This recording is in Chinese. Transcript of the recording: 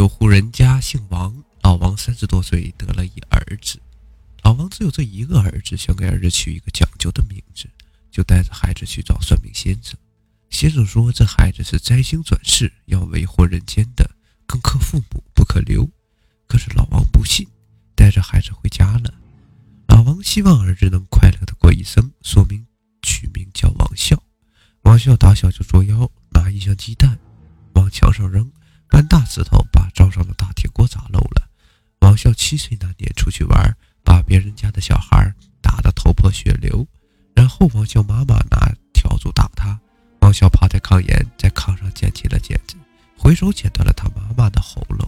有户人家姓王，老王三十多岁得了一儿子。老王只有这一个儿子，想给儿子取一个讲究的名字，就带着孩子去找算命先生。先生说这孩子是灾星转世，要为祸人间的，更克父母，不可留。可是老王不信，带着孩子回家了。老王希望儿子能快乐的过一生，说明取名叫王笑。王笑打小就捉妖，拿一箱鸡蛋往墙上扔，搬大石头上的大铁锅砸漏了。王笑七岁那年出去玩，把别人家的小孩打得头破血流，然后王笑妈妈拿笤帚打他。王笑趴在炕沿，在炕上捡起了剪子，回手剪断了他妈妈的喉咙，